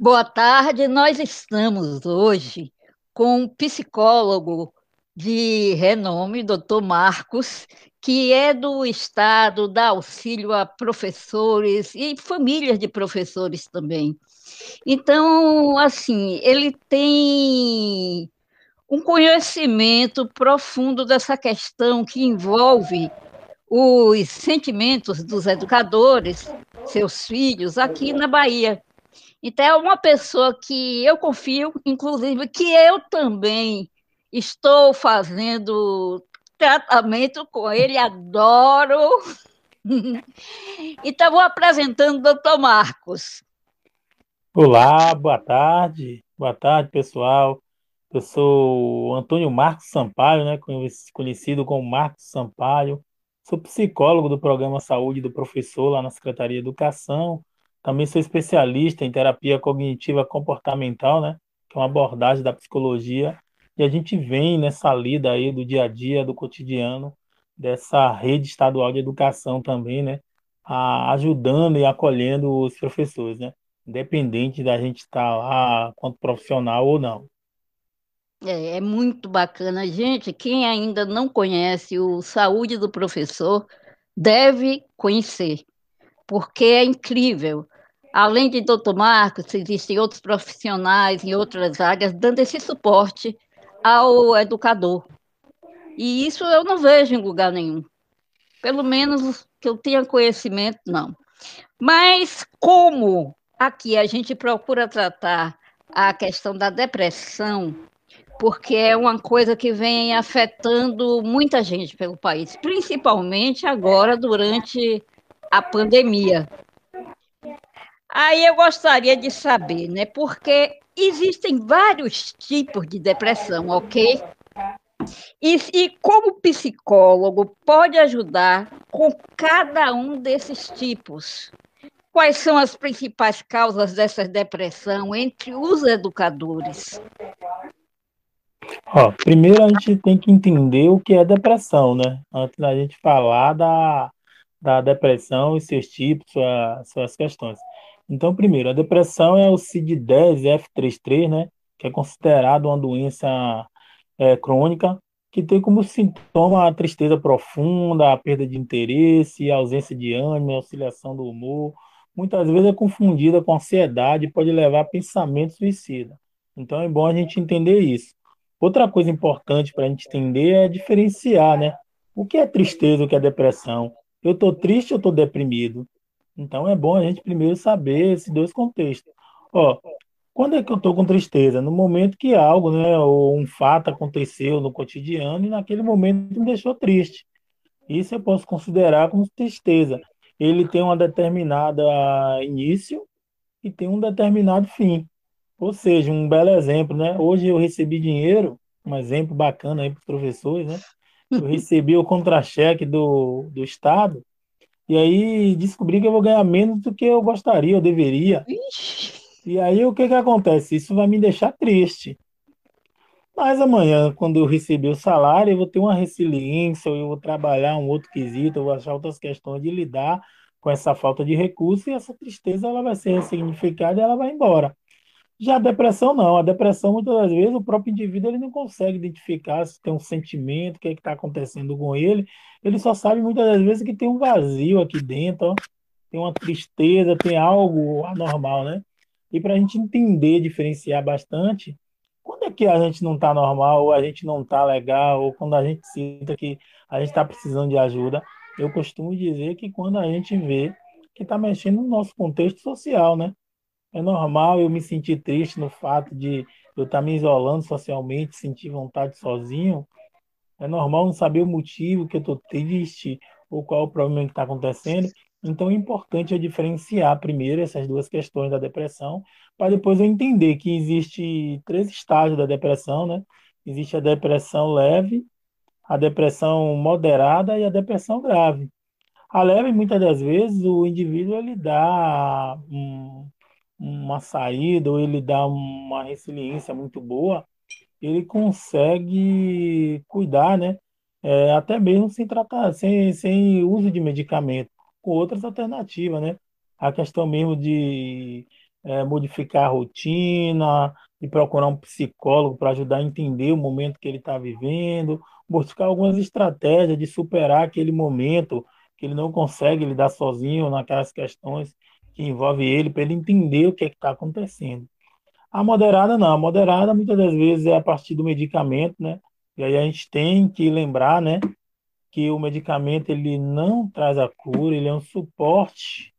Boa tarde, nós estamos hoje com um psicólogo de renome, doutor Marcos, que é do Estado, dá auxílio a professores e famílias de professores também. Então, assim, ele tem um conhecimento profundo dessa questão que envolve os sentimentos dos educadores, seus filhos, aqui na Bahia. Então, é uma pessoa que eu confio, inclusive, que eu também estou fazendo tratamento com ele, adoro. então, vou apresentando o doutor Marcos. Olá, boa tarde. Boa tarde, pessoal. Eu sou Antônio Marcos Sampaio, né, conhecido como Marcos Sampaio. Sou psicólogo do programa Saúde do Professor lá na Secretaria de Educação. Também sou especialista em terapia cognitiva comportamental, né, que é uma abordagem da psicologia. E a gente vem nessa lida aí do dia a dia, do cotidiano, dessa rede estadual de educação também, né, ajudando e acolhendo os professores, né, independente da gente estar lá quanto profissional ou não. É, é muito bacana. Gente, quem ainda não conhece o Saúde do Professor deve conhecer, porque é incrível. Além de doutor Marcos, existem outros profissionais em outras áreas dando esse suporte ao educador. E isso eu não vejo em lugar nenhum. Pelo menos que eu tenha conhecimento, não. Mas como aqui a gente procura tratar a questão da depressão porque é uma coisa que vem afetando muita gente pelo país, principalmente agora durante a pandemia. Aí eu gostaria de saber, né? Porque existem vários tipos de depressão, ok? E, e como psicólogo pode ajudar com cada um desses tipos? Quais são as principais causas dessa depressão entre os educadores? Ó, primeiro a gente tem que entender o que é depressão, né? Antes da gente falar da, da depressão e seus tipos, sua, suas questões. Então, primeiro, a depressão é o CID-10-F33, né? Que é considerado uma doença é, crônica que tem como sintoma a tristeza profunda, a perda de interesse, a ausência de ânimo, a oscilação do humor. Muitas vezes é confundida com ansiedade e pode levar a pensamento suicida. Então é bom a gente entender isso. Outra coisa importante para a gente entender é diferenciar, né? O que é tristeza, o que é depressão. Eu estou triste ou estou deprimido? Então é bom a gente primeiro saber esses dois contextos. Ó, quando é que eu estou com tristeza? No momento que algo, né, ou um fato aconteceu no cotidiano e naquele momento me deixou triste. Isso eu posso considerar como tristeza. Ele tem uma determinada início e tem um determinado fim. Ou seja, um belo exemplo, né? Hoje eu recebi dinheiro, um exemplo bacana aí para os professores, né? Eu recebi o contra-cheque do, do Estado e aí descobri que eu vou ganhar menos do que eu gostaria, eu deveria. E aí o que que acontece? Isso vai me deixar triste. Mas amanhã, quando eu receber o salário, eu vou ter uma resiliência, eu vou trabalhar um outro quesito, eu vou achar outras questões de lidar com essa falta de recurso e essa tristeza ela vai ser ressignificada e ela vai embora. Já a depressão não. A depressão, muitas das vezes, o próprio indivíduo ele não consegue identificar se tem um sentimento, o que é está acontecendo com ele. Ele só sabe muitas das vezes que tem um vazio aqui dentro, ó. tem uma tristeza, tem algo anormal, né? E para a gente entender, diferenciar bastante, quando é que a gente não está normal, ou a gente não está legal, ou quando a gente sinta que a gente está precisando de ajuda, eu costumo dizer que quando a gente vê que está mexendo no nosso contexto social, né? É normal eu me sentir triste no fato de eu estar me isolando socialmente, sentir vontade sozinho. É normal não saber o motivo que eu estou triste ou qual o problema que está acontecendo. Então é importante eu diferenciar primeiro essas duas questões da depressão, para depois eu entender que existe três estágios da depressão, né? Existe a depressão leve, a depressão moderada e a depressão grave. A leve, muitas das vezes, o indivíduo ele dá um, uma saída ou ele dá uma resiliência muito boa, ele consegue cuidar, né? É, até mesmo sem tratar, sem, sem uso de medicamento, com outras alternativas, né? A questão mesmo de é, modificar a rotina, e procurar um psicólogo para ajudar a entender o momento que ele está vivendo, buscar algumas estratégias de superar aquele momento que ele não consegue lidar sozinho naquelas questões que envolvem ele, para ele entender o que é está acontecendo. A moderada não, a moderada muitas das vezes é a partir do medicamento, né? E aí a gente tem que lembrar, né, que o medicamento ele não traz a cura, ele é um suporte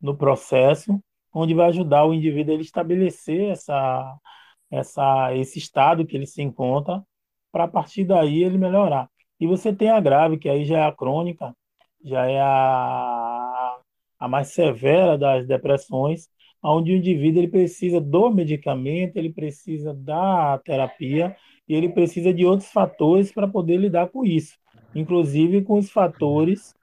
no processo, onde vai ajudar o indivíduo a ele estabelecer essa, essa, esse estado que ele se encontra, para a partir daí ele melhorar. E você tem a grave, que aí já é a crônica, já é a, a mais severa das depressões, onde o indivíduo ele precisa do medicamento, ele precisa da terapia e ele precisa de outros fatores para poder lidar com isso, inclusive com os fatores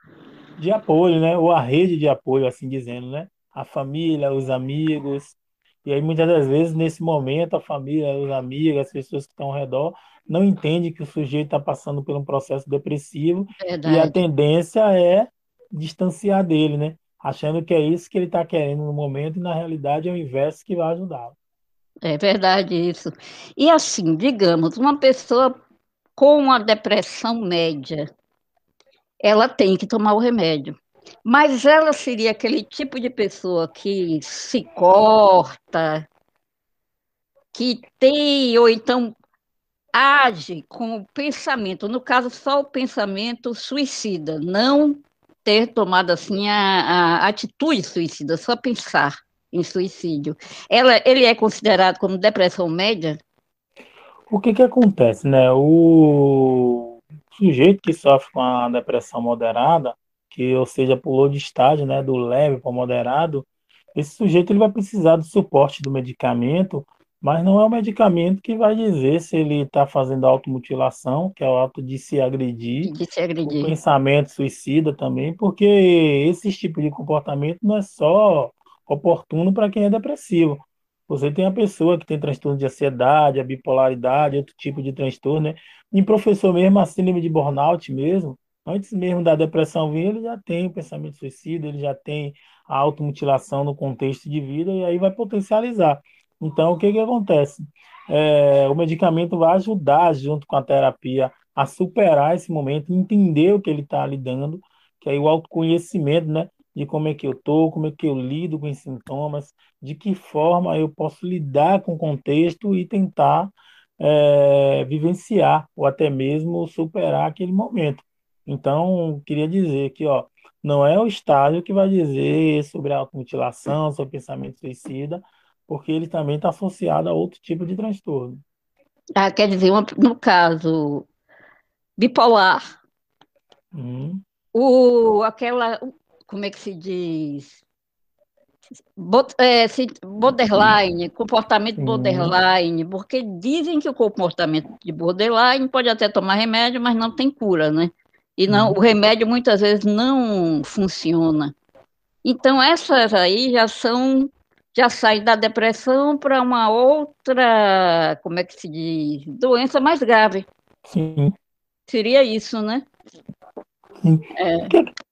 de apoio, né? Ou a rede de apoio, assim dizendo, né? A família, os amigos. E aí, muitas das vezes, nesse momento, a família, os amigos, as pessoas que estão ao redor, não entendem que o sujeito está passando por um processo depressivo Verdade. e a tendência é distanciar dele, né? Achando que é isso que ele está querendo no momento e, na realidade, é o inverso que vai ajudá-lo. É verdade isso. E assim, digamos, uma pessoa com a depressão média, ela tem que tomar o remédio. Mas ela seria aquele tipo de pessoa que se corta, que tem, ou então age com o pensamento, no caso, só o pensamento suicida, não ter tomado assim a, a atitude suicida, só pensar em suicídio. Ela, ele é considerado como depressão média? O que que acontece, né? O sujeito que sofre com a depressão moderada, que ou seja pulou de estágio, né, do leve para o moderado, esse sujeito ele vai precisar do suporte do medicamento, mas não é o medicamento que vai dizer se ele está fazendo automutilação, que é o ato de se agredir, de se agredir. o pensamento suicida também, porque esse tipo de comportamento não é só oportuno para quem é depressivo. Você tem a pessoa que tem transtorno de ansiedade, a bipolaridade, outro tipo de transtorno, né? Em professor mesmo, a síndrome de burnout mesmo, antes mesmo da depressão vir, ele já tem o pensamento suicida, ele já tem a automutilação no contexto de vida e aí vai potencializar. Então, o que que acontece? É, o medicamento vai ajudar, junto com a terapia, a superar esse momento, entender o que ele está lidando, que aí o autoconhecimento, né? de como é que eu estou, como é que eu lido com os sintomas, de que forma eu posso lidar com o contexto e tentar é, vivenciar ou até mesmo superar aquele momento. Então, queria dizer que ó, não é o estágio que vai dizer sobre a automutilação, sobre pensamento suicida, porque ele também está associado a outro tipo de transtorno. Ah, quer dizer, no caso bipolar, hum. o, aquela, como é que se diz? é, borderline, comportamento Sim. borderline, porque dizem que o comportamento de borderline pode até tomar remédio, mas não tem cura, né? E não, uhum. o remédio muitas vezes não funciona. Então essas aí já são já saem da depressão para uma outra, como é que se diz, doença mais grave. Sim. Seria isso, né? Sim. É.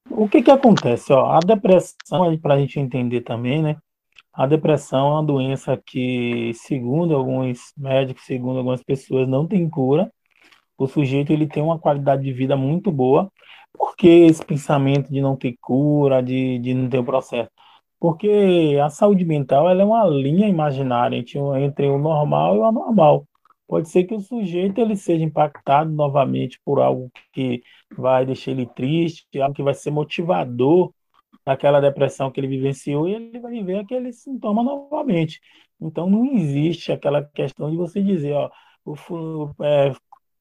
O que que acontece? Ó, a depressão, para a gente entender também, né? A depressão é uma doença que, segundo alguns médicos, segundo algumas pessoas, não tem cura. O sujeito ele tem uma qualidade de vida muito boa. Por que esse pensamento de não ter cura, de, de não ter o processo? Porque a saúde mental ela é uma linha imaginária entre, o normal e o anormal. Pode ser que o sujeito ele seja impactado novamente por algo que vai deixar ele triste, algo que vai ser motivador daquela depressão que ele vivenciou e ele vai viver aquele sintoma novamente. Então não existe aquela questão de você dizer, ó, o é,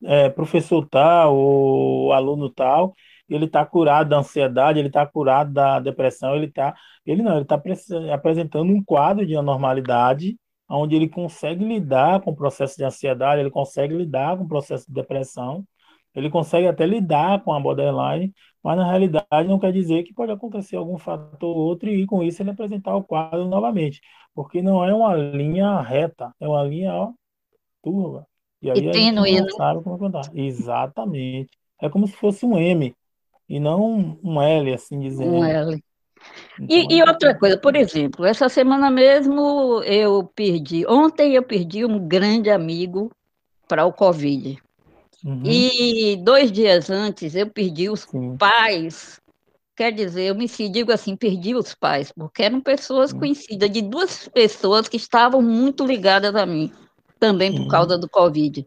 é, professor tal ou aluno tal, ele está curado da ansiedade, ele está curado da depressão, ele está, ele não, ele está apresentando um quadro de anormalidade onde ele consegue lidar com o processo de ansiedade, ele consegue lidar com o processo de depressão, ele consegue até lidar com a borderline, mas na realidade não quer dizer que pode acontecer algum fator ou outro e com isso ele apresentar o quadro novamente, porque não é uma linha reta, é uma linha ó, turva. E aí e a gente não né? sabe como contar. Exatamente. É como se fosse um M e não um L, assim dizendo. Um L. Então, e, e outra coisa, por exemplo, essa semana mesmo eu perdi, ontem eu perdi um grande amigo para o Covid. Uhum. E dois dias antes eu perdi os Sim. pais. Quer dizer, eu me digo assim, perdi os pais, porque eram pessoas conhecidas, de duas pessoas que estavam muito ligadas a mim, também por causa do Covid.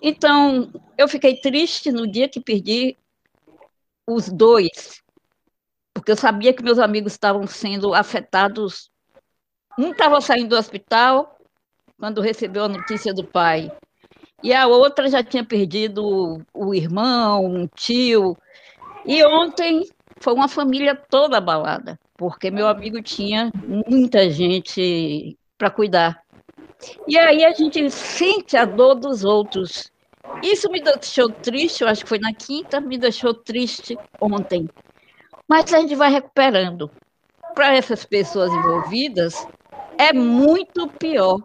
Então, eu fiquei triste no dia que perdi os dois, porque eu sabia que meus amigos estavam sendo afetados. Um estava saindo do hospital quando recebeu a notícia do pai, e a outra já tinha perdido o irmão, um tio. E ontem foi uma família toda abalada, porque meu amigo tinha muita gente para cuidar. E aí a gente sente a dor dos outros. Isso me deixou triste, eu acho que foi na quinta, me deixou triste ontem. Mas a gente vai recuperando. Para essas pessoas envolvidas, é muito pior.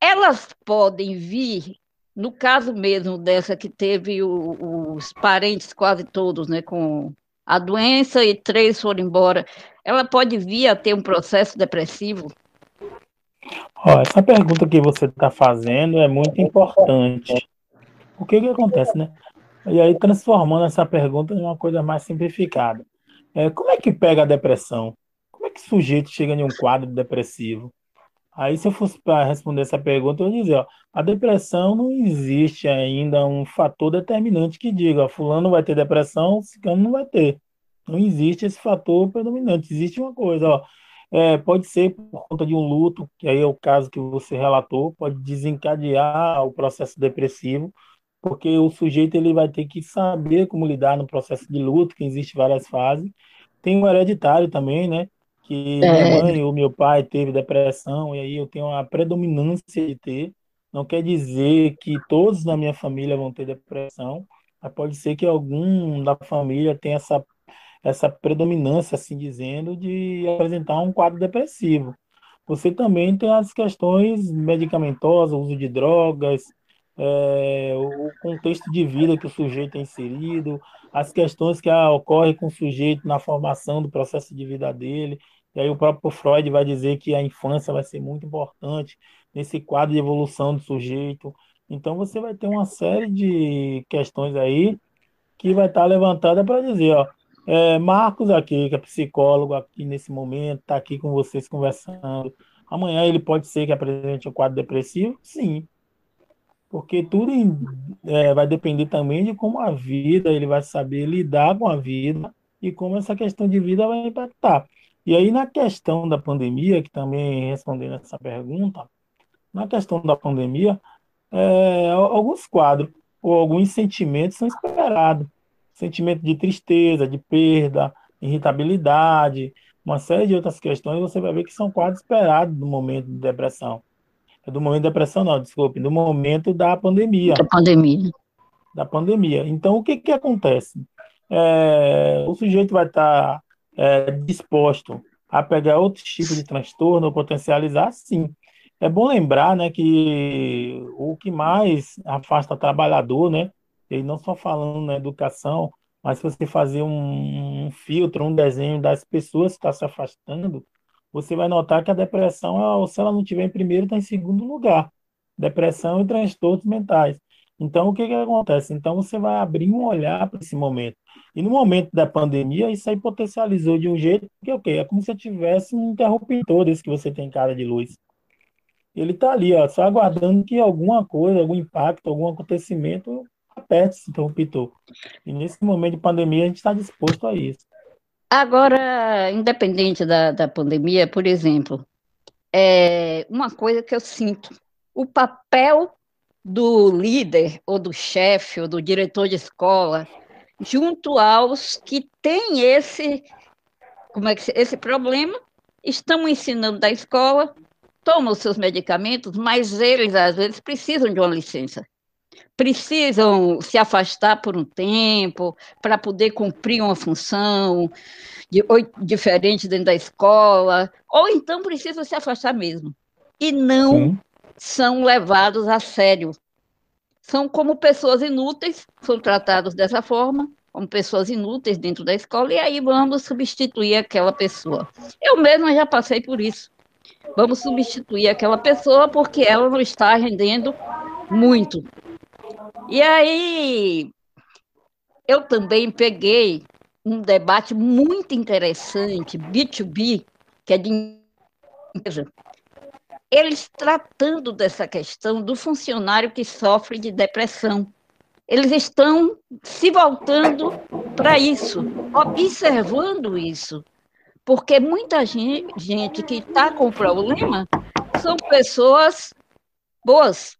Elas podem vir, no caso mesmo dessa que teve o, os parentes quase todos né, com a doença e três foram embora, ela pode vir a ter um processo depressivo? Ó, essa pergunta que você está fazendo é muito importante. O que, que acontece, né? E aí, transformando essa pergunta em uma coisa mais simplificada. É, como é que pega a depressão? Como é que o sujeito chega em um quadro depressivo? Aí, se eu fosse para responder essa pergunta, eu ia dizer, ó, a depressão não existe ainda um fator determinante que diga, fulano vai ter depressão, ciclano não vai ter. Não existe esse fator predominante. Existe uma coisa, ó, é, pode ser por conta de um luto, que aí é o caso que você relatou, pode desencadear o processo depressivo, porque o sujeito ele vai ter que saber como lidar no processo de luto, que existe várias fases. Tem um hereditário também, né? Que é. minha mãe ou meu pai teve depressão, e aí eu tenho uma predominância de ter. Não quer dizer que todos na minha família vão ter depressão, mas pode ser que algum da família tenha essa, essa predominância, assim dizendo, de apresentar um quadro depressivo. Você também tem as questões medicamentosas, uso de drogas, é, o contexto de vida que o sujeito é inserido, as questões que ah, ocorrem com o sujeito na formação do processo de vida dele. E aí o próprio Freud vai dizer que a infância vai ser muito importante nesse quadro de evolução do sujeito. Então você vai ter uma série de questões aí que vai estar levantada para dizer, ó, é, Marcos aqui, que é psicólogo aqui nesse momento, está aqui com vocês conversando. Amanhã ele pode ser que apresente um quadro depressivo? Sim porque tudo é, vai depender também de como a vida, ele vai saber lidar com a vida e como essa questão de vida vai impactar. E aí, na questão da pandemia, que também respondendo essa pergunta, na questão da pandemia, é, alguns quadros ou alguns sentimentos são esperados. Sentimento de tristeza, de perda, irritabilidade, uma série de outras questões, você vai ver que são quadros esperados no momento de depressão. Do momento da depressão, não, desculpe, do momento da pandemia. Da pandemia. Da pandemia. Então, o que, que acontece? É, o sujeito vai estar é, disposto a pegar outros tipos de transtorno, potencializar, sim. É bom lembrar né, que o que mais afasta o trabalhador, né, e não só falando na educação, mas se você fazer um, um filtro, um desenho das pessoas que estão se afastando, você vai notar que a depressão, se ela não tiver em primeiro, está em segundo lugar. Depressão e transtornos mentais. Então, o que, que acontece? Então, você vai abrir um olhar para esse momento. E no momento da pandemia, isso aí potencializou de um jeito que é o quê? É como se tivesse um interruptor desse que você tem cara de luz. Ele está ali, ó, só aguardando que alguma coisa, algum impacto, algum acontecimento aperte esse interruptor. E nesse momento de pandemia, a gente está disposto a isso. Agora, independente da, da pandemia, por exemplo, é uma coisa que eu sinto, o papel do líder, ou do chefe, ou do diretor de escola, junto aos que têm esse, como é que, esse problema, estão ensinando da escola, tomam os seus medicamentos, mas eles, às vezes, precisam de uma licença precisam se afastar por um tempo para poder cumprir uma função de, ou, diferente dentro da escola, ou então precisam se afastar mesmo. E não Sim. são levados a sério. São como pessoas inúteis, são tratados dessa forma, como pessoas inúteis dentro da escola, e aí vamos substituir aquela pessoa. Eu mesma já passei por isso. Vamos substituir aquela pessoa porque ela não está rendendo muito. E aí, eu também peguei um debate muito interessante, B2B, que é de empresa. Eles tratando dessa questão do funcionário que sofre de depressão. Eles estão se voltando para isso, observando isso. Porque muita gente, gente que está com problema são pessoas boas,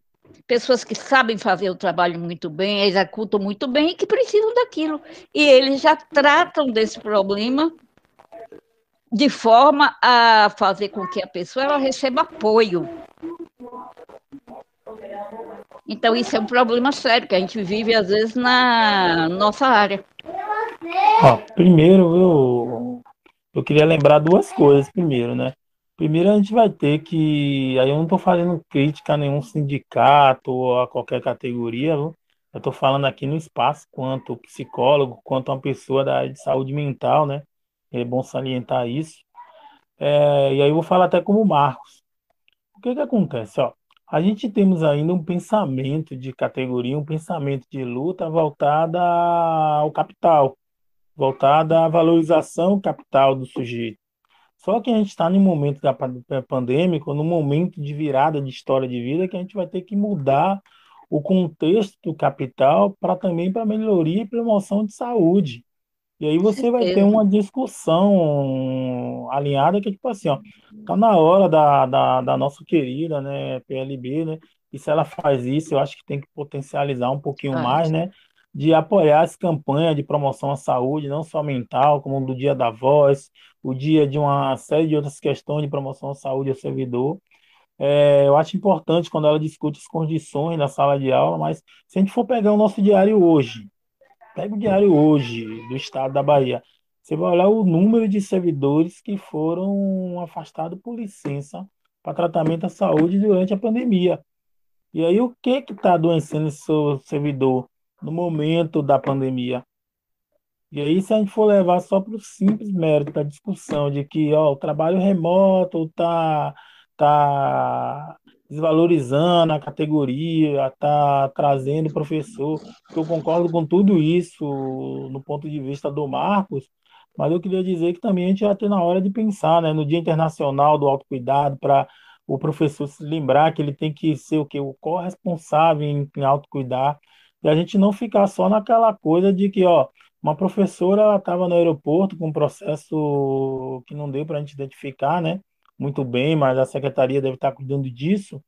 pessoas que sabem fazer o trabalho muito bem, executam muito bem e que precisam daquilo. E eles já tratam desse problema de forma a fazer com que a pessoa ela receba apoio. Então, isso é um problema sério que a gente vive, às vezes, na nossa área. Ó, primeiro, eu, eu queria lembrar duas coisas, primeiro, né? Primeiro, a gente vai ter que. Aí eu não estou fazendo crítica a nenhum sindicato ou a qualquer categoria, viu? eu estou falando aqui no espaço, quanto psicólogo, quanto uma pessoa da área de saúde mental, né? É bom salientar isso. É, e aí eu vou falar até como Marcos. O que que acontece? Ó, a gente temos ainda um pensamento de categoria, um pensamento de luta voltada ao capital, voltada à valorização capital do sujeito. Só que a gente está no momento da pandêmica, no momento de virada de história de vida, que a gente vai ter que mudar o contexto do capital para também para melhoria e promoção de saúde. E aí você vai ter uma discussão alinhada que é tipo assim, ó, tá na hora da, da, da nossa querida, né, PLB, né, e se ela faz isso, eu acho que tem que potencializar um pouquinho Ah, mais, né, de apoiar as campanhas de promoção à saúde, não só mental, como do Dia da Voz, o dia de uma série de outras questões de promoção à saúde ao servidor. É, eu acho importante quando ela discute as condições na sala de aula, mas se a gente for pegar o nosso diário hoje, pega o diário hoje do estado da Bahia, você vai olhar o número de servidores que foram afastados por licença para tratamento da saúde durante a pandemia. E aí, o que que está adoecendo esse servidor no momento da pandemia? E aí, se a gente for levar só para o simples mérito da discussão de que ó, o trabalho remoto está tá desvalorizando a categoria, está trazendo professor, eu concordo com tudo isso no ponto de vista do Marcos, mas eu queria dizer que também a gente já tem na hora de pensar, né, no Dia Internacional do Autocuidado, para o professor se lembrar que ele tem que ser o que o corresponsável em, em autocuidar, e a gente não ficar só naquela coisa de que, ó, uma professora estava no aeroporto com um processo que não deu para a gente identificar, né? Muito bem, mas a secretaria deve estar cuidando disso.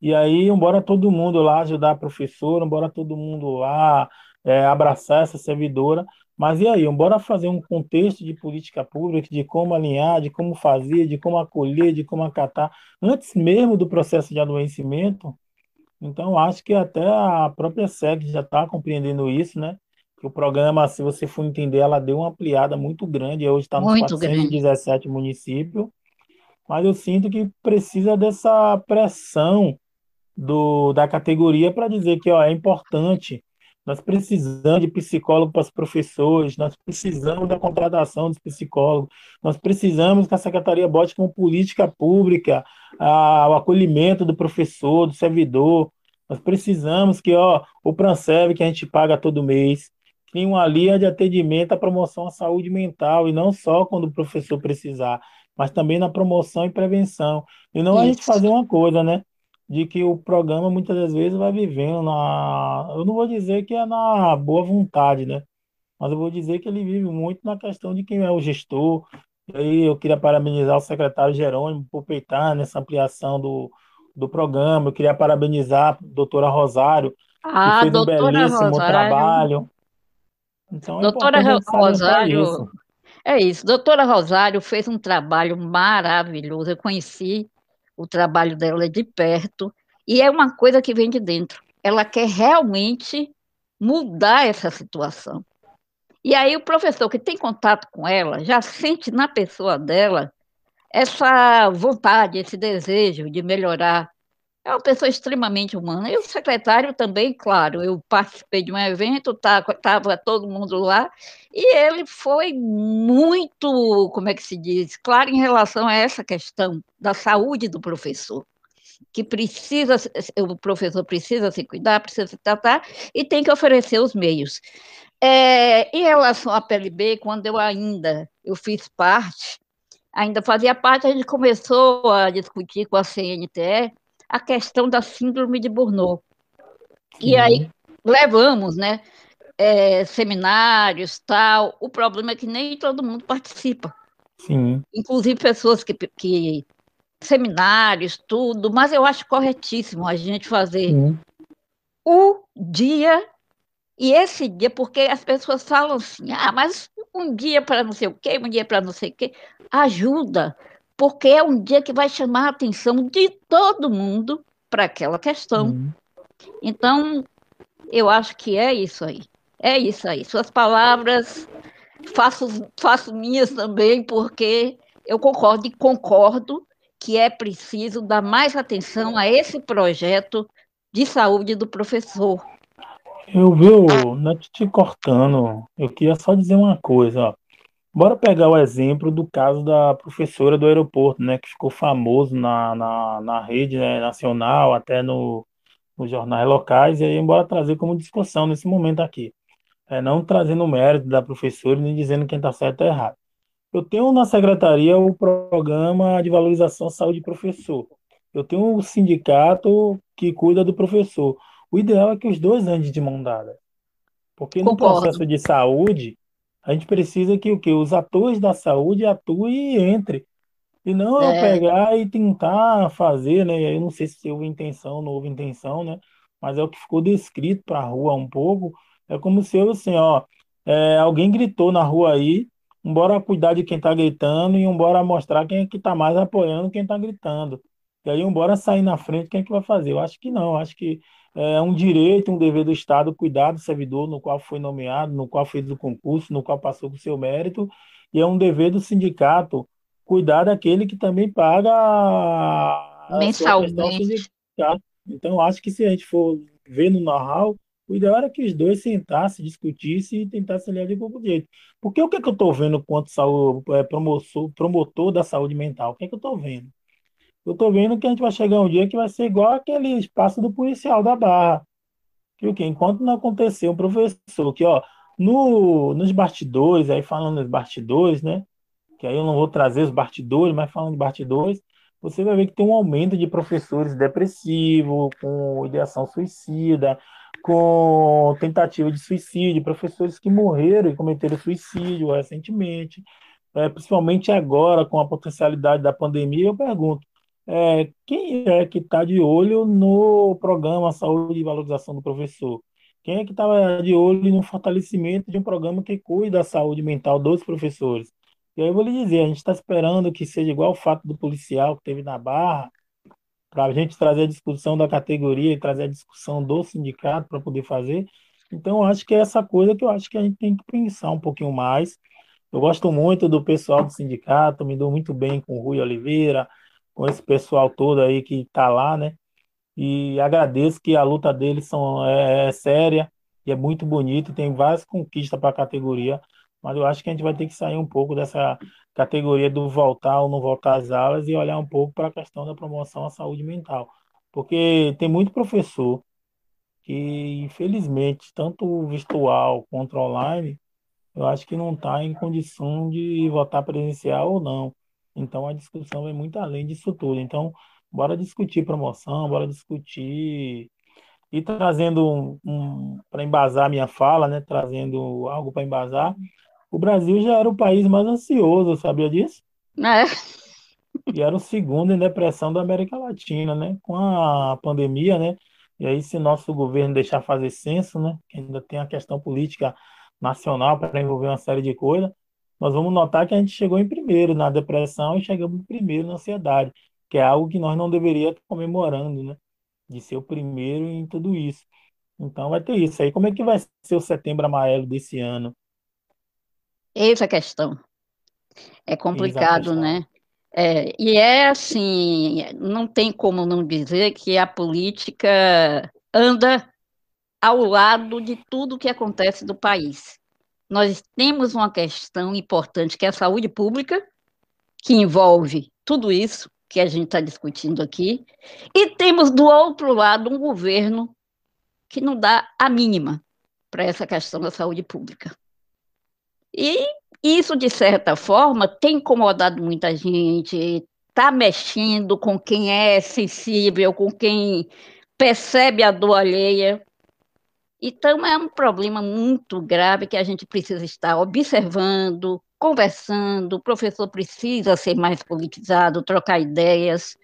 E aí, embora todo mundo lá ajudar a professora, embora todo mundo lá é, abraçar essa servidora, mas e aí, embora fazer um contexto de política pública, de como alinhar, de como fazer, de como acolher, de como acatar, antes mesmo do processo de adoecimento, então acho que até a própria SEC já está compreendendo isso, né? que o programa, se você for entender, ela deu uma ampliada muito grande, hoje está nos muito grande. 417 municípios, mas eu sinto que precisa dessa pressão do, da categoria para dizer que ó, é importante, nós precisamos de psicólogo para os professores, nós precisamos da contratação dos psicólogos, nós precisamos que a secretaria bote como política pública a, o acolhimento do professor, do servidor, nós precisamos que ó, o Prancev, que a gente paga todo mês, crie uma linha de atendimento à promoção à saúde mental, e não só quando o professor precisar, mas também na promoção e prevenção. E não a gente Isso. fazer uma coisa, né? De que o programa muitas das vezes vai vivendo na. Eu não vou dizer que é na boa vontade, né? Mas eu vou dizer que ele vive muito na questão de quem é o gestor. E aí eu queria parabenizar o secretário Jerônimo por peitar nessa ampliação do, do programa. Eu queria parabenizar a doutora Rosário, que A fez um belíssimo Rosário, trabalho. Então é doutora salientar Rosário, isso. é isso, doutora Rosário fez um trabalho maravilhoso. Eu conheci o trabalho dela de perto, e é uma coisa que vem de dentro. Ela quer realmente mudar essa situação. E aí o professor que tem contato com ela já sente na pessoa dela essa vontade, esse desejo de melhorar É uma pessoa extremamente humana. E o secretário também, claro, eu participei de um evento, estava tá, todo mundo lá, e ele foi muito, como é que se diz, claro em relação a essa questão da saúde do professor, que precisa, o professor precisa se cuidar, precisa se tratar, e tem que oferecer os meios. É, em relação à PLB, quando eu ainda eu fiz parte, ainda fazia parte, a gente começou a discutir com a CNTE a questão da síndrome de Burnout. E aí levamos, né, é, seminários, tal. O problema é que nem todo mundo participa. Sim. Inclusive pessoas que, que seminários, tudo, mas eu acho corretíssimo a gente fazer Sim. o dia e esse dia, porque as pessoas falam assim, ah, mas um dia para não sei o quê, um dia para não sei o quê, ajuda, porque é um dia que vai chamar a atenção de todo mundo para aquela questão. Uhum. Então, eu acho que é isso aí. É isso aí. Suas palavras faço, faço minhas também, porque eu concordo e concordo que é preciso dar mais atenção a esse projeto de saúde do professor. Eu viu, não te cortando, eu queria só dizer uma coisa, ó. Bora pegar o exemplo do caso da professora do aeroporto, né, que ficou famoso na, na, na rede né, nacional, até no, nos jornais locais, e aí bora trazer como discussão nesse momento aqui. É, não trazendo o mérito da professora, nem dizendo quem está certo ou errado. Eu tenho na secretaria o programa de valorização saúde professor. Eu tenho o sindicato que cuida do professor. O ideal é que os dois andem de mão dada. Porque no Concordo. processo de saúde, a gente precisa que o que os atores da saúde atuem e entre. E não é. pegar e tentar fazer, né? Eu não sei se houve intenção ou não houve intenção, né? Mas é o que ficou descrito para a rua um pouco. É como se eu, assim, ó, é, alguém gritou na rua aí, embora cuidar de quem está gritando e embora mostrar quem é que está mais apoiando quem está gritando. E aí, embora sair na frente, quem é que vai fazer? Eu acho que não, eu acho que é um direito, um dever do Estado cuidar do servidor no qual foi nomeado, no qual fez o concurso, no qual passou com seu mérito, e é um dever do sindicato cuidar daquele que também paga mensalmente. Então, acho que se a gente for ver no know-how, o ideal era que os dois sentassem, discutissem e tentassem alinhar de algum jeito. Porque o que, é que eu estou vendo quanto saúde, é, promotor, promotor da saúde mental? O que, é que eu estou vendo? Eu tô vendo que a gente vai chegar um dia que vai ser igual aquele espaço do policial da Barra. Que o quê? Enquanto não acontecer um professor que, ó, no, nos bastidores, aí falando nos bastidores, né? Que aí eu não vou trazer os bastidores, mas falando de bastidores, você vai ver que tem um aumento de professores depressivos, com ideação suicida, com tentativa de suicídio, professores que morreram e cometeram suicídio recentemente, é, principalmente agora com a potencialidade da pandemia, eu pergunto, é, quem é que está de olho no programa Saúde e Valorização do Professor? Quem é que estava de olho no fortalecimento de um programa que cuida da saúde mental dos professores? E aí eu vou lhe dizer, a gente está esperando que seja igual o fato do policial que teve na Barra, para a gente trazer a discussão da categoria e trazer a discussão do sindicato para poder fazer. Então, acho que é essa coisa que eu acho que a gente tem que pensar um pouquinho mais. Eu gosto muito do pessoal do sindicato, me dou muito bem com o Rui Oliveira, com esse pessoal todo aí que está lá, né? E agradeço que a luta deles são, é, é séria e é muito bonita, tem várias conquistas para a categoria, mas eu acho que a gente vai ter que sair um pouco dessa categoria do voltar ou não voltar às aulas e olhar um pouco para a questão da promoção à saúde mental. Porque tem muito professor que, infelizmente, tanto virtual quanto online, eu acho que não está em condição de votar presencial ou não. Então a discussão vai muito além disso tudo. Então, bora discutir promoção, bora discutir e trazendo um, um para embasar minha fala, né, trazendo algo para embasar. O Brasil já era o país mais ansioso, sabia disso? É. E era o segundo em depressão da América Latina, né? Com a pandemia, né? E aí, se nosso governo deixar fazer censo, né? Que ainda tem a questão política nacional para envolver uma série de coisas, nós vamos notar que a gente chegou em primeiro na depressão e chegamos em primeiro na ansiedade, que é algo que nós não deveríamos estar comemorando, né? De ser o primeiro em tudo isso. Então vai ter isso aí. Como é que vai ser o setembro amarelo desse ano? Eis a questão. É complicado, questão. né? É, e é assim, não tem como não dizer que a política anda ao lado de tudo que acontece do país. Nós temos uma questão importante que é a saúde pública, que envolve tudo isso que a gente está discutindo aqui, e temos do outro lado um governo que não dá a mínima para essa questão da saúde pública. E isso, de certa forma, tem incomodado muita gente, está mexendo com quem é sensível, com quem percebe a dor alheia. Então, é um problema muito grave que a gente precisa estar observando, conversando. O professor precisa ser mais politizado, trocar ideias.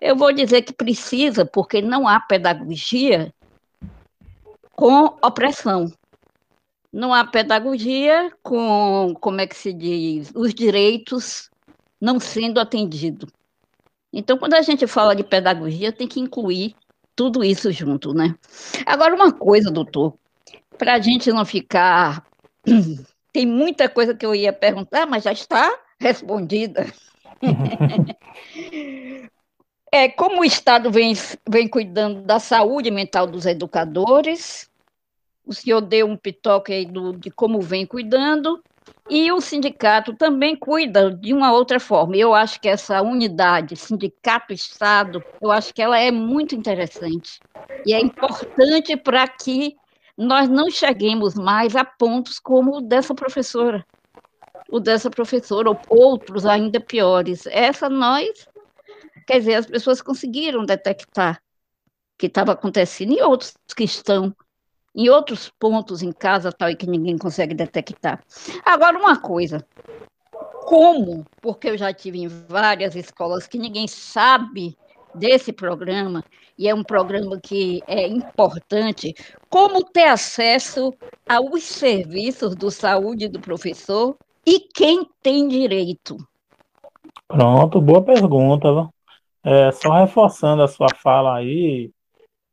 Eu vou dizer que precisa, porque não há pedagogia com opressão. Não há pedagogia com, como é que se diz, os direitos não sendo atendidos. Então, quando a gente fala de pedagogia, tem que incluir tudo isso junto, né? Agora, uma coisa, doutor, para a gente não ficar. Tem muita coisa que eu ia perguntar, mas já está respondida. é, como o Estado vem, vem cuidando da saúde mental dos educadores, o senhor deu um pitoque aí do, de como vem cuidando, e o sindicato também cuida de uma outra forma. Eu acho que essa unidade, sindicato-estado, eu acho que ela é muito interessante. E é importante para que nós não cheguemos mais a pontos como o dessa professora, o dessa professora, ou outros ainda piores. Essa nós, quer dizer, as pessoas conseguiram detectar que estava acontecendo e outros que estão em outros pontos em casa tal e que ninguém consegue detectar. Agora uma coisa, como, porque eu já tive em várias escolas que ninguém sabe desse programa e é um programa que é importante, como ter acesso aos serviços do saúde do professor e quem tem direito? Pronto, boa pergunta. É, só reforçando a sua fala aí,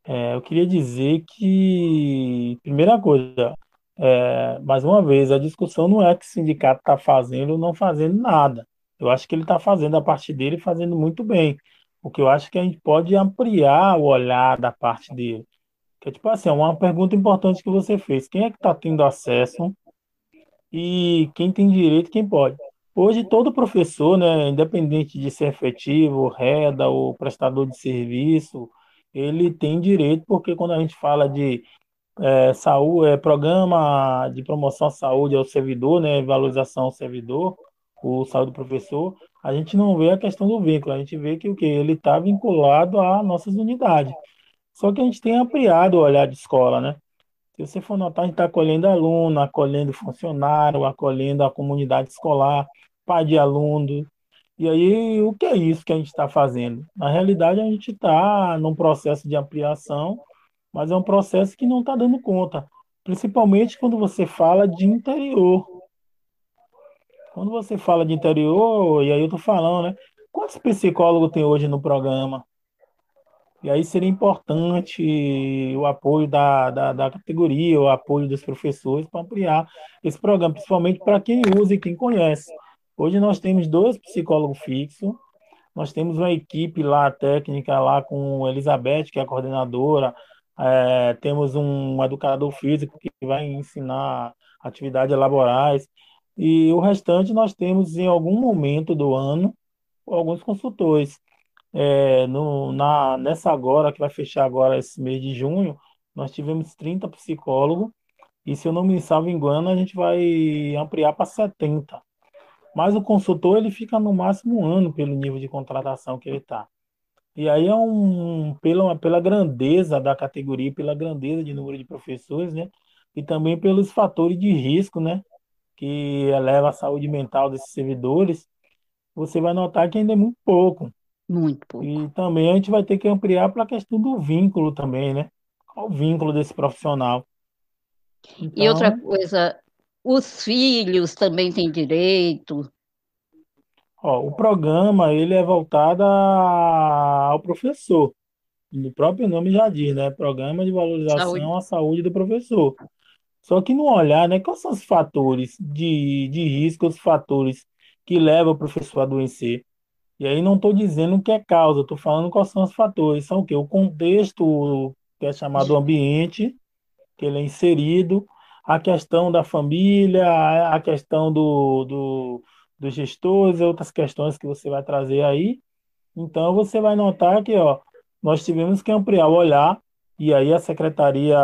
é, eu queria dizer que, primeira coisa, é, mais uma vez, a discussão não é que o sindicato está fazendo ou não fazendo nada. Eu acho que ele está fazendo a parte dele fazendo muito bem. O que eu acho que a gente pode ampliar o olhar da parte dele. Que é tipo assim, é uma pergunta importante que você fez. Quem é que está tendo acesso e quem tem direito, quem pode? Hoje, todo professor, né, independente de ser efetivo, reda ou prestador de serviço, ele tem direito, porque quando a gente fala de é, saúde, é, programa de promoção à saúde ao servidor, né, valorização ao servidor, o saúde do professor, a gente não vê a questão do vínculo, a gente vê que o que ele está vinculado a nossas unidades. Só que a gente tem ampliado o olhar de escola, né? Se você for notar, a gente está acolhendo aluno, acolhendo funcionário, acolhendo a comunidade escolar, pai de aluno, e aí, o que é isso que a gente está fazendo? Na realidade, a gente está num processo de ampliação, mas é um processo que não está dando conta, principalmente quando você fala de interior. Quando você fala de interior, e aí eu estou falando, né? Quantos psicólogos tem hoje no programa? E aí seria importante o apoio da, da, da categoria, o apoio dos professores para ampliar esse programa, principalmente para quem usa e quem conhece. Hoje nós temos dois psicólogos fixos, nós temos uma equipe lá técnica lá com Elizabeth, que é a coordenadora, é, temos um educador físico que vai ensinar atividades laborais, e o restante nós temos em algum momento do ano alguns consultores. É, no, na, nessa agora, que vai fechar agora esse mês de junho, nós tivemos 30 psicólogos, e se eu não me salvo engano, a gente vai ampliar para 70. Mas o consultor ele fica no máximo um ano pelo nível de contratação que ele está. E aí é um pela, pela grandeza da categoria, pela grandeza de número de professores, né? E também pelos fatores de risco, né? Que eleva a saúde mental desses servidores, você vai notar que ainda é muito pouco. Muito pouco. E também a gente vai ter que ampliar para a questão do vínculo também, né? Qual o vínculo desse profissional? Então, e outra então, coisa, os filhos também têm direito. Ó, o programa ele é voltado ao professor. O próprio nome já diz, né? Programa de valorização saúde. à saúde do professor. Só que no olhar, né? Quais são os fatores de, de risco, os fatores que levam o professor a adoecer? E aí não estou dizendo o que é causa, estou falando quais são os fatores. São o quê? O contexto, que é chamado ambiente, que ele é inserido, a questão da família, a questão do, do, dos gestores, outras questões que você vai trazer aí. Então, você vai notar que ó, nós tivemos que ampliar o olhar, e aí a secretaria,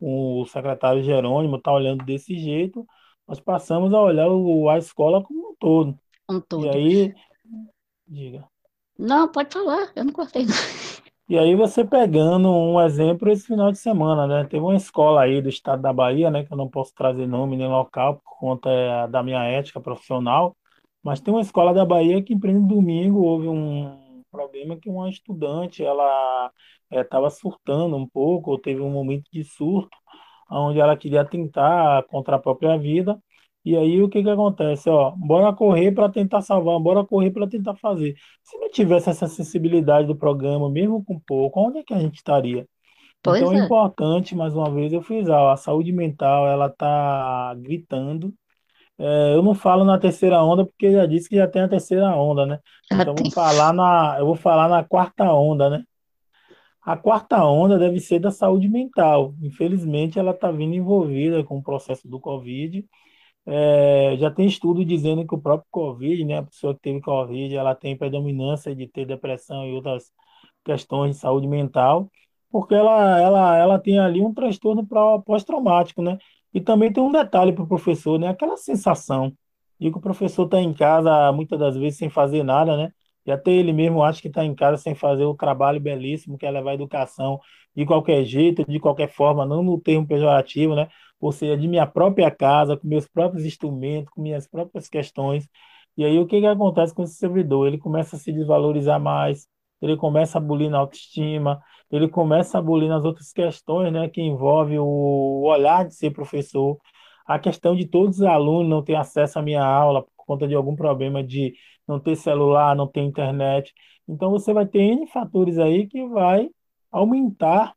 com o secretário Jerônimo, está olhando desse jeito, nós passamos a olhar o, a escola como um todo. Um todo. E aí, diga. Não, pode falar, eu não cortei. E aí você pegando um exemplo esse final de semana, né? Teve uma escola aí do estado da Bahia, né? Que eu não posso trazer nome nem local por conta é, da minha ética profissional, mas tem uma escola da Bahia que em domingo houve um problema que uma estudante, ela estava é, surtando um pouco, ou teve um momento de surto, onde ela queria tentar contra a própria vida, e aí o que que acontece? Ó, bora correr para tentar salvar, bora correr para tentar fazer. Se não tivesse essa sensibilidade do programa, mesmo com pouco, onde é que a gente estaria? Pois Então é é. importante, mais uma vez, eu fiz, ó, a saúde mental, ela tá gritando. É, eu não falo na terceira onda porque já disse que já tem a terceira onda, né? Então vou falar na, eu vou falar na quarta onda, né? A quarta onda deve ser da saúde mental. Infelizmente, ela está vindo envolvida com o processo do Covid é, já tem estudo dizendo que o próprio Covid, né, a pessoa que teve Covid, ela tem predominância de ter depressão e outras questões de saúde mental, porque ela, ela, ela tem ali um transtorno pós-traumático, né? E também tem um detalhe para o professor, né? Aquela sensação de que o professor está em casa muitas das vezes sem fazer nada, né? E até ele mesmo acha que está em casa sem fazer o trabalho belíssimo que é levar a educação de qualquer jeito, de qualquer forma, não no termo pejorativo, né? Ou seja, de minha própria casa, com meus próprios instrumentos, com minhas próprias questões. E aí o que que acontece com esse servidor? Ele começa a se desvalorizar mais, ele começa a bulir na autoestima, ele começa a bulir nas outras questões, né, que envolve o olhar de ser professor, a questão de todos os alunos não ter acesso à minha aula por conta de algum problema de não ter celular, não ter internet. Então você vai ter N fatores aí que vai aumentar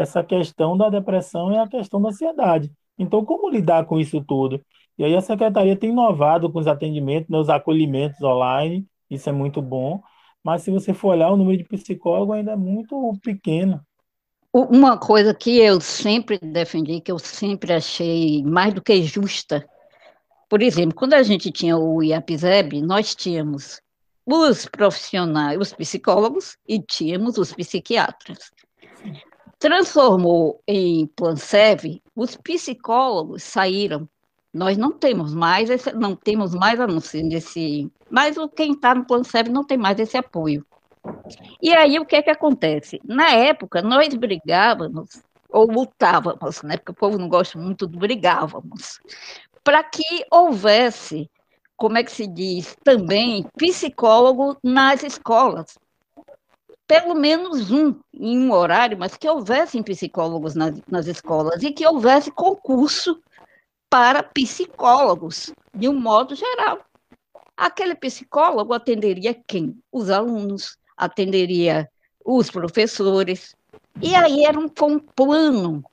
essa questão da depressão e a questão da ansiedade. Então, como lidar com isso tudo? E aí a secretaria tem inovado com os atendimentos, né, os acolhimentos online, isso é muito bom, mas se você for olhar, o número de psicólogos ainda é muito pequeno. Uma coisa que eu sempre defendi, que eu sempre achei mais do que justa, por exemplo, quando a gente tinha o IAPSEB, nós tínhamos os profissionais, os psicólogos e tínhamos os psiquiatras. Transformou em Plansev, os psicólogos saíram. Nós não temos mais esse, não temos mais anúncio desse, mas quem está no Plansev não tem mais esse apoio. E aí o que é que acontece? Na época nós brigávamos ou lutávamos, né? Porque o povo não gosta muito do brigávamos, para que houvesse, como é que se diz, também psicólogo nas escolas pelo menos um em um horário, mas que houvessem psicólogos nas, nas escolas e que houvesse concurso para psicólogos, de um modo geral. Aquele psicólogo atenderia quem? Os alunos, atenderia os professores. E aí era um, foi um plano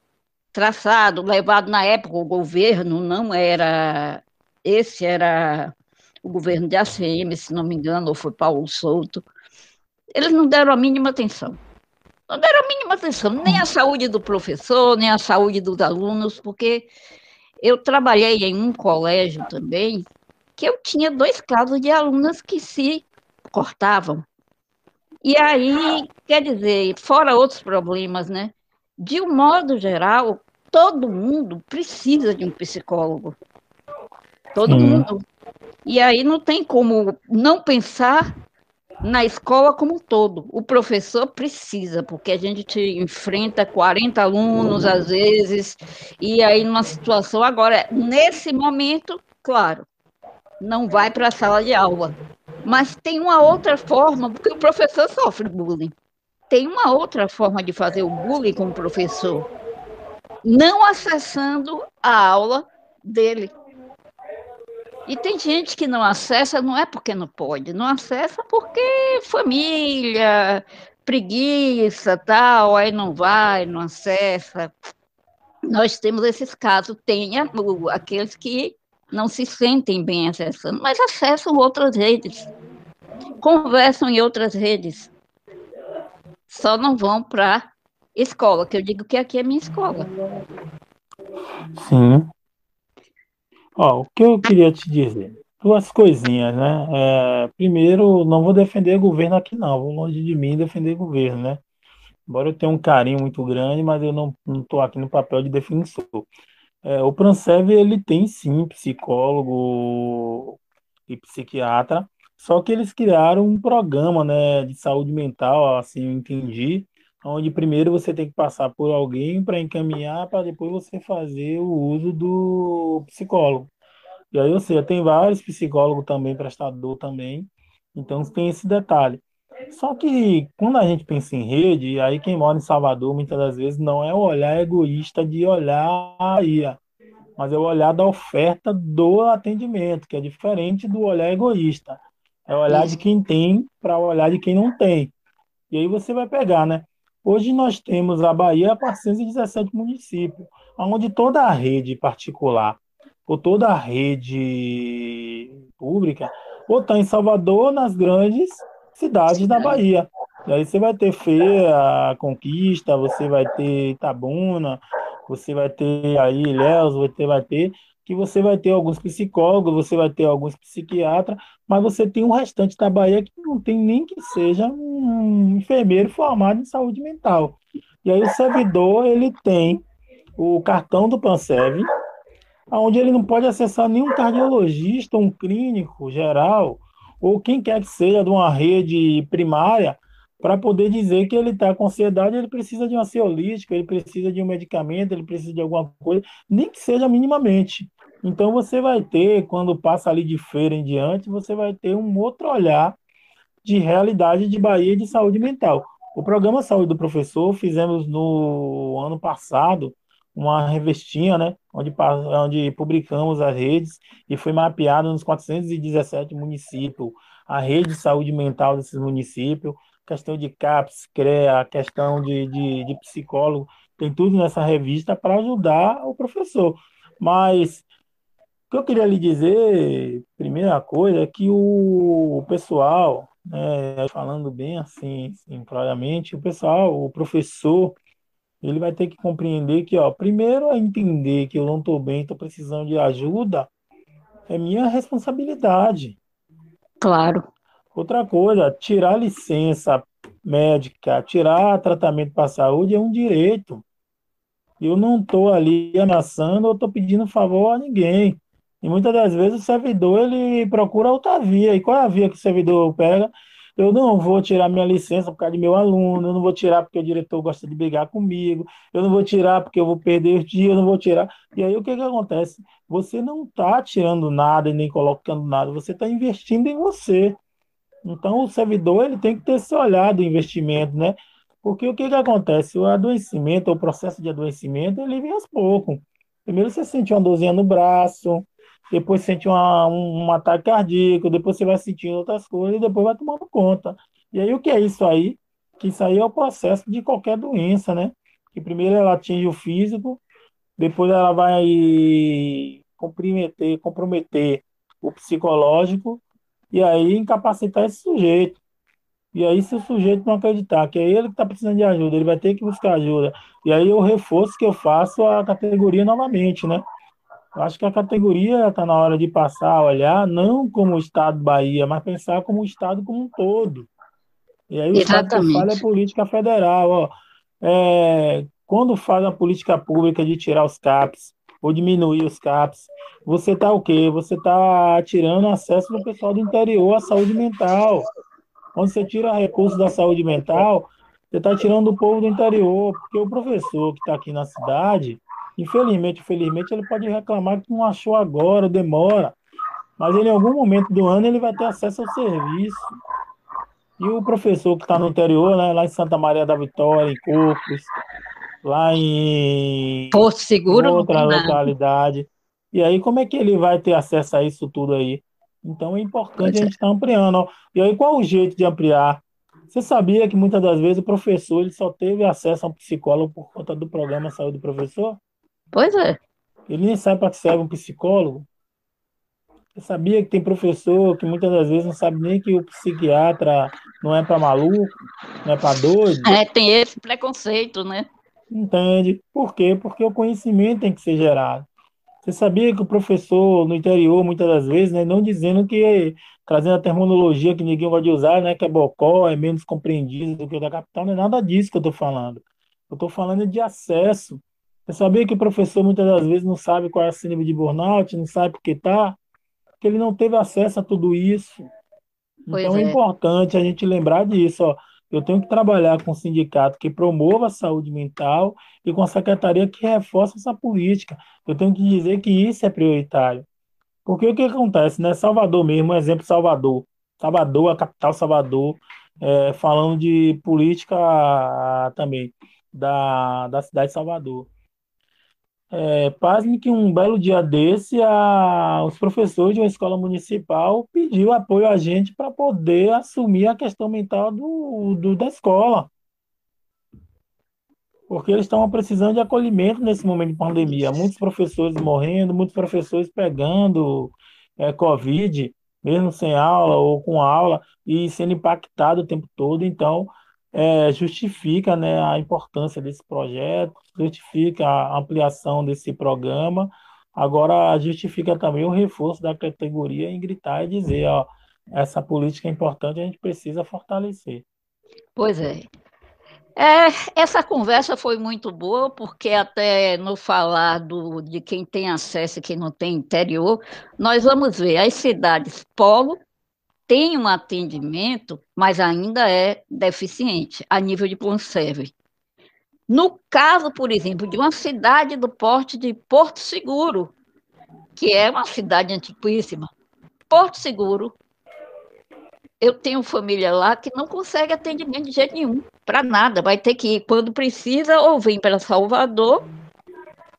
traçado, levado na época, o governo não era. Esse era o governo de ACM, se não me engano, ou foi Paulo Souto eles não deram a mínima atenção. Não deram a mínima atenção, nem a saúde do professor, nem a saúde dos alunos, porque eu trabalhei em um colégio também que eu tinha dois casos de alunas que se cortavam. E aí, quer dizer, fora outros problemas, né? De um modo geral, todo mundo precisa de um psicólogo. Todo sim, mundo. E aí não tem como não pensar na escola como um todo. O professor precisa, porque a gente enfrenta 40 alunos às vezes, e aí numa situação agora, nesse momento, claro, não vai para a sala de aula. Mas tem uma outra forma, porque o professor sofre bullying. Tem uma outra forma de fazer o bullying com o professor, não acessando a aula dele. E tem gente que não acessa, não é porque não pode, não acessa porque família, preguiça, tal, aí não vai, não acessa. Nós temos esses casos, tem aqueles que não se sentem bem acessando, mas acessam outras redes. conversam em outras redes, só não vão para escola, que eu digo que aqui é minha escola. Sim. Ó, o que eu queria te dizer? Duas coisinhas, né? É, primeiro, não vou defender governo aqui, não. Vou longe de mim defender governo, né? Embora eu tenha um carinho muito grande, mas eu não estou aqui no papel de defensor. É, o Prancev, ele tem sim psicólogo e psiquiatra, só que eles criaram um programa, né, de saúde mental, assim eu entendi, onde primeiro você tem que passar por alguém para encaminhar, para depois você fazer o uso do psicólogo. E aí, ou seja, tem vários psicólogos também, prestador também, então tem esse detalhe. Só que quando a gente pensa em rede, aí quem mora em Salvador muitas das vezes não é o olhar egoísta de olhar aí, mas é o olhar da oferta do atendimento, que é diferente do olhar egoísta. É o olhar de quem tem para o olhar de quem não tem. E aí você vai pegar, né? Hoje nós temos a Bahia 417 municípios, onde toda a rede particular ou toda a rede pública ou está em Salvador, nas grandes cidades da Bahia. E aí você vai ter Feira, Conquista, você vai ter Itabuna, você vai ter aí Ilhéus, você vai ter que você vai ter alguns psicólogos, você vai ter alguns psiquiatras, mas você tem o restante da Bahia que não tem nem que seja um enfermeiro formado em saúde mental. E aí o servidor, ele tem o cartão do Pansev, onde ele não pode acessar nenhum cardiologista, um clínico geral, ou quem quer que seja de uma rede primária, para poder dizer que ele está com ansiedade, ele precisa de uma ansiolítica, ele precisa de um medicamento, ele precisa de alguma coisa, nem que seja minimamente. Então você vai ter, quando passa ali de feira em diante, você vai ter um outro olhar de realidade de Bahia de saúde mental. O programa Saúde do Professor fizemos no ano passado uma revestinha, né, onde, onde publicamos as redes e foi mapeado nos 417 municípios a rede de saúde mental desses municípios, questão de CAPS, CREA, questão de, de, de psicólogo, tem tudo nessa revista para ajudar o professor. Mas o que eu queria lhe dizer, primeira coisa, é que o, pessoal, né, falando bem assim, simplesmente, o pessoal, o professor, ele vai ter que compreender que, ó, primeiro é entender que eu não estou bem, estou precisando de ajuda, é minha responsabilidade. Claro. Outra coisa, tirar licença médica, tirar tratamento para a saúde é um direito. Eu não estou ali ameaçando ou estou pedindo favor a ninguém. E muitas das vezes o servidor ele procura outra via. E qual é a via que o servidor pega? Eu não vou tirar minha licença por causa de meu aluno, eu não vou tirar porque o diretor gosta de brigar comigo, eu não vou tirar porque eu vou perder os dias, eu não vou tirar. E aí o que, que acontece? Você não está tirando nada e nem colocando nada, você está investindo em você. Então, o servidor ele tem que ter esse olhar do investimento, né? Porque o que, que acontece? O adoecimento, o processo de adoecimento, ele vem aos poucos. Primeiro você sente uma dorzinha no braço, depois sente uma, um, um ataque cardíaco, depois você vai sentindo outras coisas, e depois vai tomando conta. E aí, o que é isso aí? Que isso aí é o processo de qualquer doença, né? Que primeiro ela atinge o físico, depois ela vai comprometer, comprometer o psicológico e aí incapacitar esse sujeito. E aí, se o sujeito não acreditar que é ele que está precisando de ajuda, ele vai ter que buscar ajuda. E aí, o reforço que eu faço a categoria novamente, né? Eu acho que a categoria está na hora de passar a olhar não como o Estado Bahia, mas pensar como o Estado como um todo. E aí, o Exatamente. Estado que fala é política federal. Ó. É, quando faz a política pública de tirar os CAPs, ou diminuir os CAPs, você está o quê? Você está tirando acesso do pessoal do interior à saúde mental. Quando você tira recursos da saúde mental, você está tirando do povo do interior, porque o professor que está aqui na cidade, infelizmente, infelizmente, ele pode reclamar que não achou agora, demora, mas ele, em algum momento do ano ele vai ter acesso ao serviço. E o professor que está no interior, né, lá em Santa Maria da Vitória, em Corpus, lá em Porto Seguro, outra localidade. E aí, como é que ele vai ter acesso a isso tudo aí? Então é importante a gente estar tá ampliando. E aí, qual o jeito de ampliar? Você sabia que muitas das vezes o professor ele só teve acesso a um psicólogo por conta do programa Saúde do Professor? Pois é. Ele nem sabe para que serve um psicólogo. Você sabia que tem professor que muitas das vezes não sabe nem que o psiquiatra não é para maluco, não é para doido? É, tem esse preconceito, né? Entende? Por quê? Porque o conhecimento tem que ser gerado. Você sabia que o professor no interior, muitas das vezes, né, não dizendo que, trazendo a terminologia que ninguém vai usar, né, que é bocó, é menos compreendido do que o da capital, não é nada disso que eu estou falando. Eu estou falando de acesso. Você sabia que o professor muitas das vezes não sabe qual é a síndrome de burnout, não sabe por que está? Porque ele não teve acesso a tudo isso. Pois Então é é. importante a gente lembrar disso, ó. Eu tenho que trabalhar com um sindicato que promova a saúde mental e com a secretaria que reforça essa política. Eu tenho que dizer que isso é prioritário. Porque o que acontece, né? Salvador mesmo, um exemplo Salvador. Salvador, a capital Salvador, é, falando de política também da, da cidade de Salvador. É, pasme que um belo dia desse, a, os professores de uma escola municipal pediu apoio a gente para poder assumir a questão mental do, do- da escola, porque eles estão precisando de acolhimento nesse momento de pandemia. Muitos professores morrendo, muitos professores pegando é, Covid, mesmo sem aula ou com aula, e sendo impactado o tempo todo. Então, é, justifica, né, a importância desse projeto, justifica a ampliação desse programa. Agora, justifica também o reforço da categoria em gritar e dizer, ó, essa política é importante, a gente precisa fortalecer. Pois é. É, essa conversa foi muito boa, porque até no falar do, de quem tem acesso e quem não tem interior, nós vamos ver as cidades polo têm um atendimento, mas ainda é deficiente a nível de plano. No caso, por exemplo, de uma cidade do porte de Porto Seguro, que é uma cidade antiquíssima, Porto Seguro, eu tenho família lá que não consegue atendimento de jeito nenhum, para nada. Vai ter que ir quando precisa, ou vem para Salvador,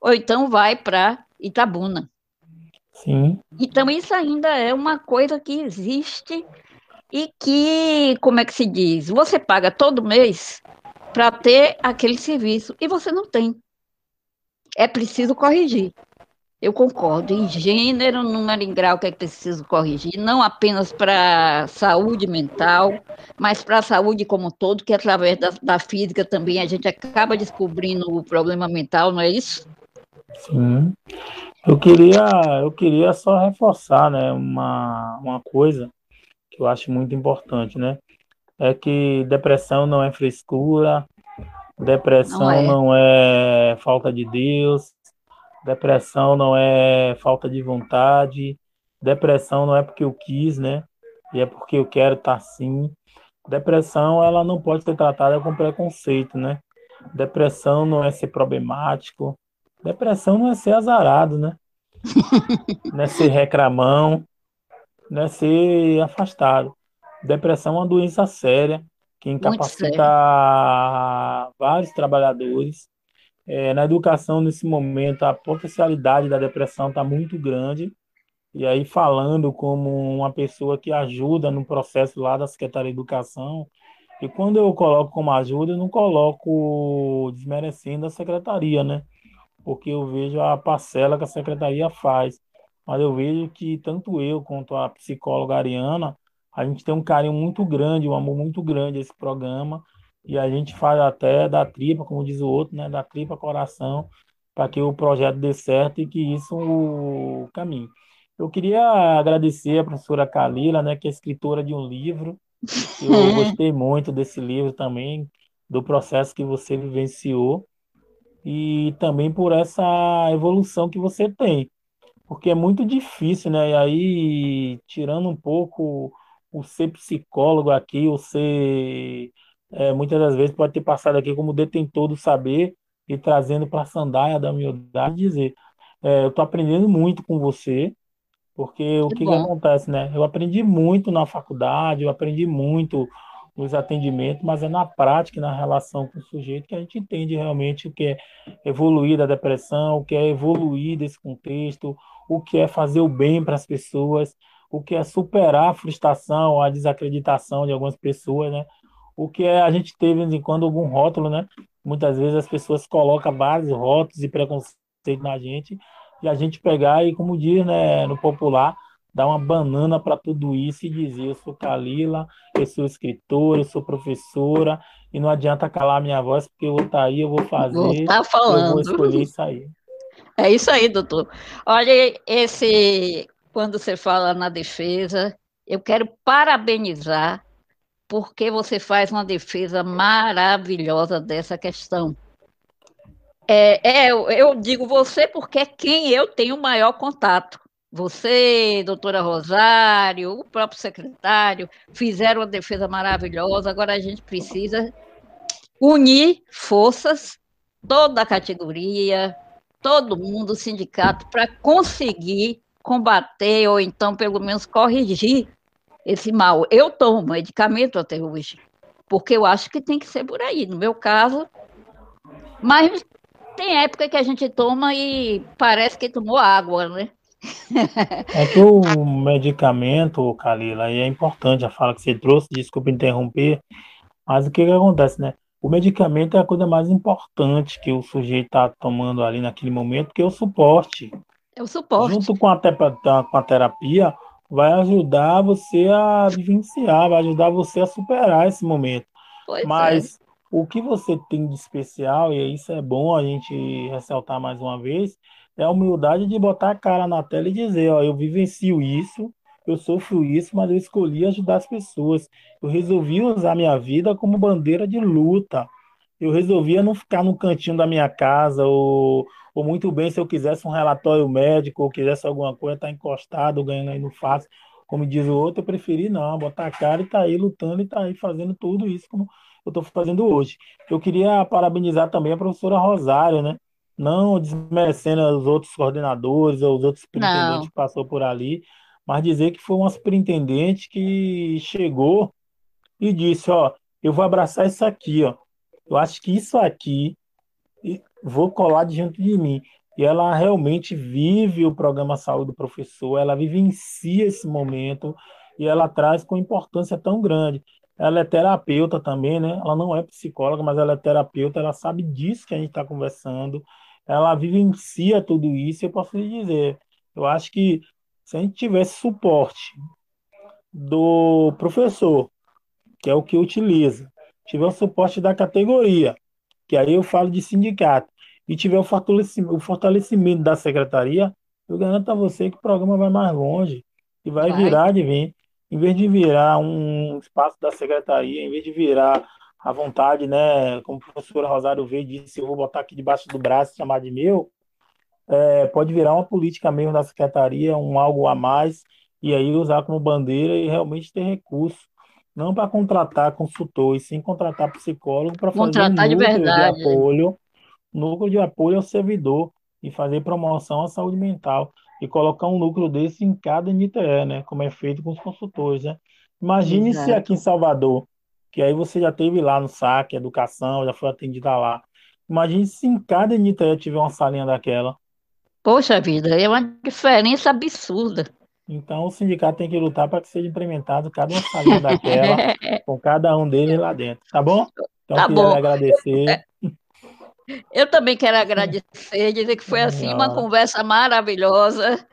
ou então vai para Itabuna. Sim, Então, isso ainda é uma coisa que existe e que, como é que se diz? Você paga todo mês para ter aquele serviço e você não tem. É preciso corrigir. Eu concordo. Em gênero, número em grau que é preciso corrigir, não apenas para saúde mental, mas para a saúde como um todo, que através da, da física também a gente acaba descobrindo o problema mental, não é isso? sim. Eu queria, eu queria só reforçar, né, uma, uma coisa que eu acho muito importante, né? É que depressão não é frescura, Não depressão é. não é falta de Deus, depressão não é falta de vontade, depressão não é porque eu quis, né? E é porque eu quero estar assim. Depressão, ela não pode ser tratada com preconceito, né? Depressão não é ser problemático, depressão não é ser azarado, né? Não é ser reclamão, não é ser afastado. Depressão é uma doença séria que incapacita vários trabalhadores. É, na educação, nesse momento, a potencialidade da depressão está muito grande. E aí, falando como uma pessoa que ajuda no processo lá da Secretaria de Educação, e quando eu coloco como ajuda, eu não coloco desmerecendo a secretaria, né? Porque eu vejo a parcela que a secretaria faz. Mas eu vejo que tanto eu quanto a psicóloga Ariana, a gente tem um carinho muito grande, um amor muito grande a esse programa, e a gente faz até da tripa, como diz o outro, né? Da tripa coração, para que o projeto dê certo e que isso o caminhe. Eu queria agradecer a professora Kalila, né, que é escritora de um livro. Eu gostei muito desse livro também, do processo que você vivenciou e também por essa evolução que você tem, porque é muito difícil, né? E aí, tirando um pouco o ser psicólogo aqui, o ser, é, muitas das vezes pode ter passado aqui como detentor do saber e trazendo para a sandália da humildade, dizer, é, eu estou aprendendo muito com você, porque o Que que que acontece, né? Eu aprendi muito na faculdade, eu aprendi muito nos atendimentos, mas é na prática, na relação com o sujeito, que a gente entende realmente o que é evoluir da depressão, o que é evoluir desse contexto, o que é fazer o bem para as pessoas, o que é superar a frustração, a desacreditação de algumas pessoas, né? O que é a gente ter, de vez em quando, algum rótulo, né? Muitas vezes as pessoas colocam vários rótulos e preconceitos na gente, e a gente pegar e, como diz, né, no popular, dar uma banana para tudo isso e dizer: eu sou Kalila, eu sou escritora, eu sou professora, e não adianta calar minha voz, porque eu vou estar tá aí, eu vou fazer, vou tá falando. eu vou escolher isso aí. É isso aí, doutor. Olha, esse, quando você fala na defesa, eu quero parabenizar, porque você faz uma defesa maravilhosa dessa questão. É, é, eu digo você porque é quem eu tenho maior contato. Você, doutora Rosário, o próprio secretário, fizeram uma defesa maravilhosa. Agora a gente precisa unir forças, toda a categoria, todo mundo, o sindicato, para conseguir combater ou então, pelo menos, corrigir esse mal. Eu tomo medicamento até hoje, porque eu acho que tem que ser por aí. No meu caso, mas tem época que a gente toma e parece que tomou água, né? É que o medicamento, Kalila, é importante a fala que você trouxe, desculpa interromper, mas o que, que acontece, né? O medicamento é a coisa mais importante que o sujeito está tomando ali naquele momento, que é o suporte. É o suporte. Junto com a, com a terapia, vai ajudar você a vivenciar, vai ajudar você a superar esse momento. Pois Mas é. o que você tem de especial, e isso é bom a gente ressaltar mais uma vez, é a humildade de botar a cara na tela e dizer, ó, eu vivencio isso, eu sofro isso, mas eu escolhi ajudar as pessoas. Eu resolvi usar minha vida como bandeira de luta. Eu resolvia não ficar no cantinho da minha casa, ou, ou muito bem, se eu quisesse um relatório médico, ou quisesse alguma coisa, estar tá encostado, ganhando aí no fácil, como diz o outro, eu preferi não, botar a cara e tá aí lutando e tá aí fazendo tudo isso como eu estou fazendo hoje. Eu queria parabenizar também a professora Rosário, né? Não desmerecendo os outros coordenadores ou os outros superintendentes que passou por ali, mas dizer que foi uma superintendente que chegou e disse, ó, eu vou abraçar isso aqui, ó. Eu acho que isso aqui vou colar diante de mim. E ela realmente vive o programa Saúde do Professor, ela vivencia esse momento e ela traz com importância tão grande. Ela é terapeuta também, né? Ela não é psicóloga, mas ela é terapeuta, ela sabe disso que a gente está conversando. Ela vivencia tudo isso, eu posso lhe dizer. Eu acho que se a gente tivesse suporte do professor, que é o que utiliza, tiver o suporte da categoria, que aí eu falo de sindicato, e tiver o fortalecimento, o fortalecimento da secretaria, eu garanto a você que o programa vai mais longe e vai, vai. virar de vir. Em vez de virar um espaço da secretaria, em vez de virar a vontade, né, como a professora Rosário veio disse, eu vou botar aqui debaixo do braço e chamar de meu, é, pode virar uma política mesmo da secretaria, um algo a mais, e aí usar como bandeira e realmente ter recurso. Não para contratar consultor, e sim contratar psicólogo para fazer um núcleo de, verdade. de apoio, núcleo de apoio ao servidor e fazer promoção à saúde mental e colocar um núcleo desse em cada NTE, né? Como é feito com os consultores, né? Imagine Exato. se aqui em Salvador, que aí você já teve lá no SAC, educação, já foi atendida lá. Imagine se em cada NTE tiver uma salinha daquela. Poxa vida, é uma diferença absurda. Então o sindicato tem que lutar para que seja implementado cada uma salinha daquela, com cada um deles lá dentro, tá bom? Então tá queria bom. agradecer. Eu também quero agradecer, dizer que foi assim uma conversa maravilhosa.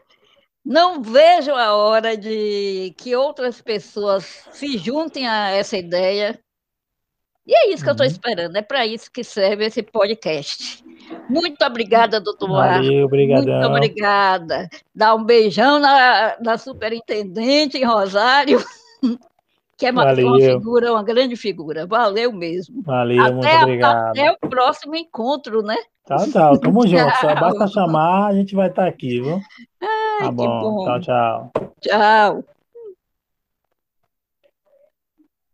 Não vejo a hora de que outras pessoas se juntem a essa ideia e é isso que uhum. eu estou esperando, é para isso que serve esse podcast. Muito obrigada, doutor Valeu, obrigadão. Muito obrigada. Dá um beijão na, na superintendente em Rosário, que é uma, uma, figura, uma grande figura. Valeu mesmo. Valeu, até, muito obrigado. Até o próximo encontro, né? Tchau, tchau. Tamo junto. Só basta chamar, a gente vai estar aqui, viu? Ai, tá bom. bom. Tchau, tchau. Tchau.